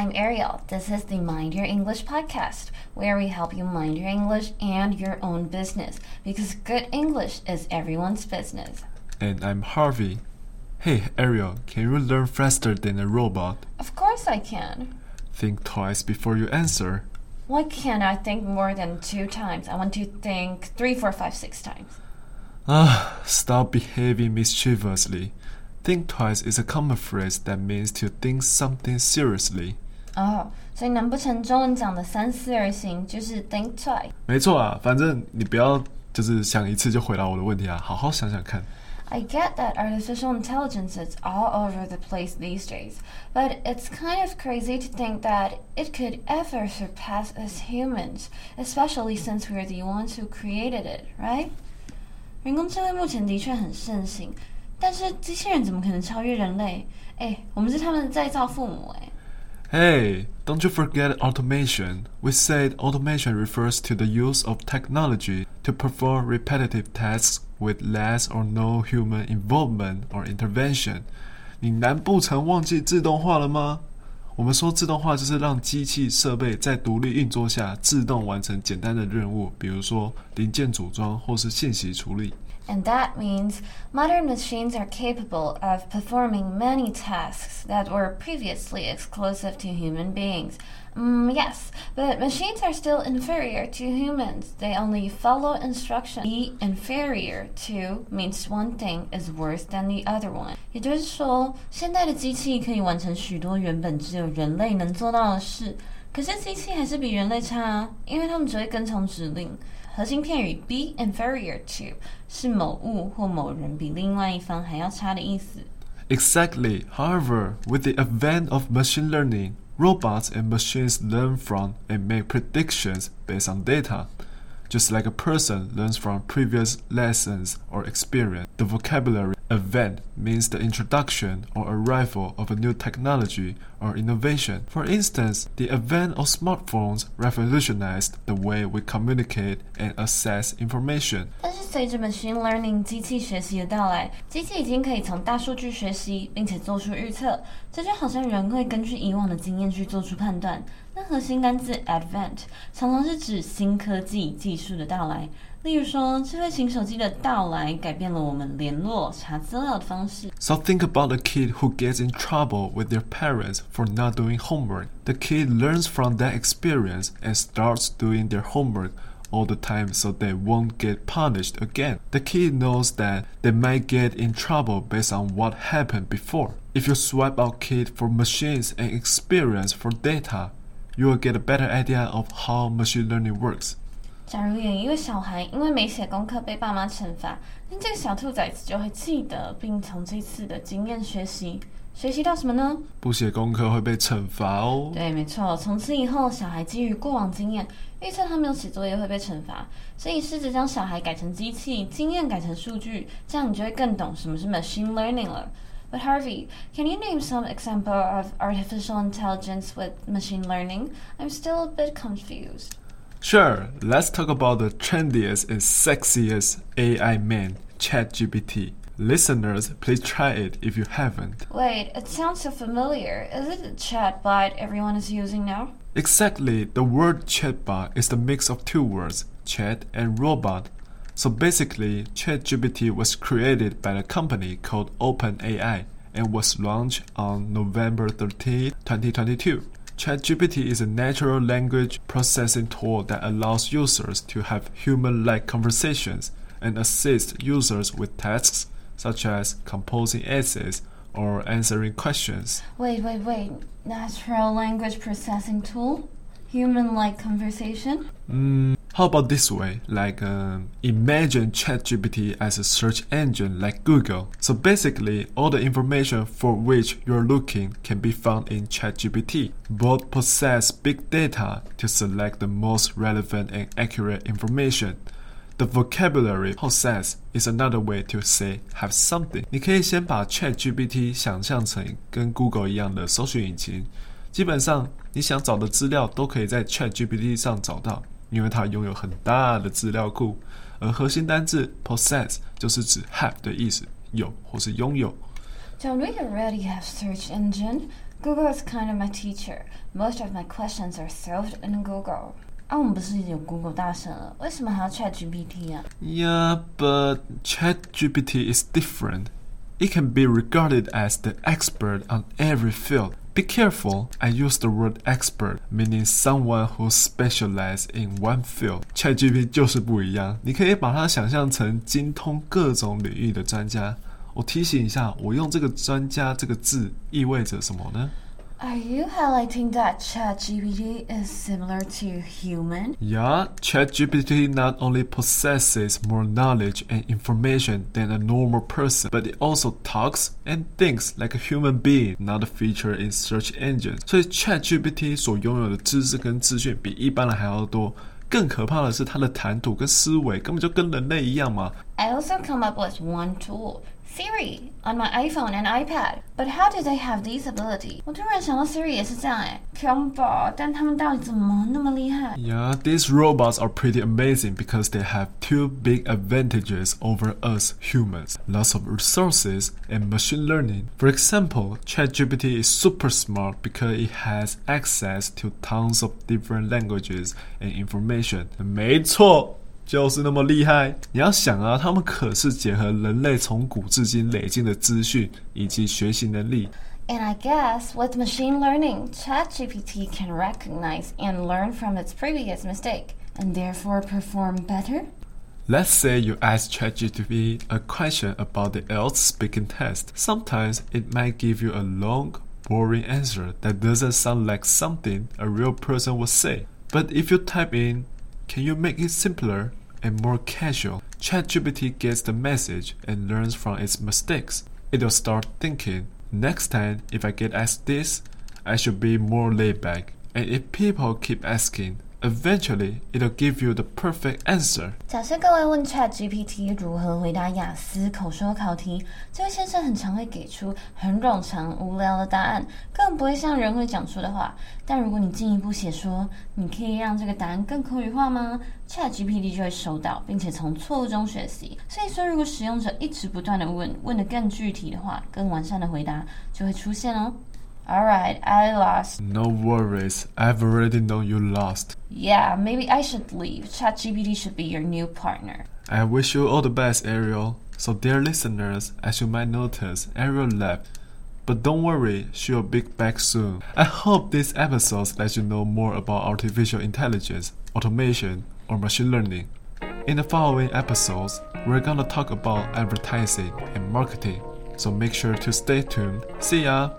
I'm Ariel. This is the Mind Your English podcast, where we help you mind your English and your own business because good English is everyone's business. And I'm Harvey. Hey, Ariel, can you learn faster than a robot? Of course, I can. Think twice before you answer. Why can't I think more than two times? I want to think three, four, five, six times. Ah, stop behaving mischievously. Think twice is a common phrase that means to think something seriously. 哦，所以难不成中文讲的三思而行就是 think twice？没错啊，反正你不要就是想一次就回答我的问题啊，好好想想看。 I get that artificial intelligence is all over the place these days, but it's kind of crazy to think that it could ever surpass us humans, especially since we're the ones who created it, right? 人工智慧目前的确很盛行，但是机器人怎么可能超越人类？哎，我们是他们的再造父母哎。 Hey, don't you forget automation. We said automation refers to the use of technology to perform repetitive tasks with less or no human involvement or intervention. 你难不成忘记自动化了吗？我们说自动化就是让机器设备在独立运作下自动完成简单的任务，比如说零件组装或是信息处理。 And that means modern machines are capable of performing many tasks that were previously exclusive to human beings. Mm, yes, but machines are still inferior to humans. They only follow instructions. Be inferior to means one thing is worse than the other one. 也就是说，现代的机器可以完成许多原本只有人类能做到的事，可是机器还是比人类差啊，因为它们只会跟从指令。 核心片语 be inferior to 是某物或某人比另外一方还要差的意思。 Exactly. However, with the advent of machine learning, robots and machines learn from and make predictions based on data. Just like a person learns from previous lessons or experience, the vocabulary Advent means the introduction or arrival of a new technology or innovation. For instance, the advent of smartphones revolutionized the way we communicate and access information. 但是随着 machine learning 机器学习的到来，机器已经可以从大数据学习，并且做出预测。这就好像人会根据以往的经验去做出判断。那核心单字 advent 常常是指新科技技术的到来。例如说，智慧型手机的到来改变了我们联络、查资料的方式。 So think about a kid who gets in trouble with their parents for not doing homework. The kid learns from that experience and starts doing their homework all the time so they won't get punished again. The kid knows that they might get in trouble based on what happened before. If you swap out kid for machines and experience for data, you will get a better idea of how machine learning works. 假如有一位小孩因为没写功课被爸妈惩罚，那这个小兔崽子就会记得，并从这次的经验学习。学习到什么呢？不写功课会被惩罚哦。对，没错。从此以后，小孩基于过往经验预测他没有写作业会被惩罚，所以试着将小孩改成机器，经验改成数据，这样你就会更懂什么是 machine learning 了。But Harvey, can you name some example of artificial intelligence with machine learning? I'm still a bit confused. Sure, let's talk about the trendiest and sexiest AI man, ChatGPT. Listeners, please try it if you haven't. Wait, it sounds so familiar. Is it the chatbot everyone is using now? Exactly, the word chatbot is the mix of two words, chat and robot. So basically, ChatGPT was created by a company called OpenAI and was launched on November 13, 2022. ChatGPT is a natural language processing tool that allows users to have human like conversations and assist users with tasks such as composing essays or answering questions. Wait, wait, wait. Natural language processing tool? Human like conversation? Mm, how about this way? Like, um, imagine ChatGPT as a search engine like Google. So basically, all the information for which you're looking can be found in ChatGPT. Both possess big data to select the most relevant and accurate information. The vocabulary possess is another way to say have something. 你可以先把 ChatGPT 想象成跟 Google 一样的搜寻引擎。基本上，你想找的资料都可以在 ChatGPT 上找到， 因为它拥有很大的资料库。而核心单字 possess 就是指 have 的意思，有或是拥有。 Don't we already have search engine? Google is kind of my teacher. Most of my questions are solved in Google. 啊，我们不是已经有 Google 大神了，为什么还要 Chat GPT 啊 Yeah, but ChatGPT is different. It can be regarded as the expert on every field. Be careful, I use the word expert, meaning someone who specializes in one field. ChatGPT 就是不一样，你可以把它想象成精通各种领域的专家。我提醒一下，我用这个“专家”这个字意味着什么呢？Are you highlighting that ChatGPT is similar to human? Yeah, ChatGPT not only possesses more knowledge and information than a normal person, but it also talks and thinks like a human being, not a feature in search engines. 所以 ChatGPT 所拥有的知识跟资讯比一般人还要多。更可怕的是，它的谈吐跟思维根本就跟人类一样嘛。 I also come up with one tool, Siri, on my iPhone and iPad. But how do they have these ability? 我突然想到 Siri 也是这样哎，强吧？但他们到底怎么那么厉害？ Yeah, these robots are pretty amazing because they have two big advantages over us humans lots of resources and machine learning. For example, ChatGPT is super smart because it has access to tons of different languages and information. 没错。 就是那么厉害！你要想啊，他们可是结合人类从古至今累积的资讯以及学习能力， And I guess with machine learning, ChatGPT can recognize and learn from its previous mistake and therefore perform better? Let's say you ask ChatGPT a question about the IELTS speaking test. Sometimes it might give you a long, boring answer that doesn't sound like something a real person would say. But if you type in, can you make it simpler And more casual? ChatGPT gets the message and learns from its mistakes. It'll start thinking, next time if I get asked this, I should be more laid back. And if people keep asking, eventually it'll give you the perfect answer. 假设各位问 ChatGPT 如何回答雅思口说考题，这位先生很常会给出很冗长、无聊的答案，更不会像人会讲出的话。但如果你进一步写说，你可以让这个答案更口语化吗？ChatGPT 就会收到，并且从错误中学习。所以说，如果使用者一直不断的问，问得更具体的话，更完善的回答就会出现哦。Alright, I lost. No worries, I've already known you lost. Yeah, maybe I should leave. ChatGPT should be your new partner. I wish you all the best, Ariel. So, dear listeners, as you might notice, Ariel left. But don't worry, she'll be back soon. I hope this episode lets you know more about artificial intelligence, automation, or machine learning. In the following episodes, we're gonna talk about advertising and marketing. So make sure to stay tuned. See ya!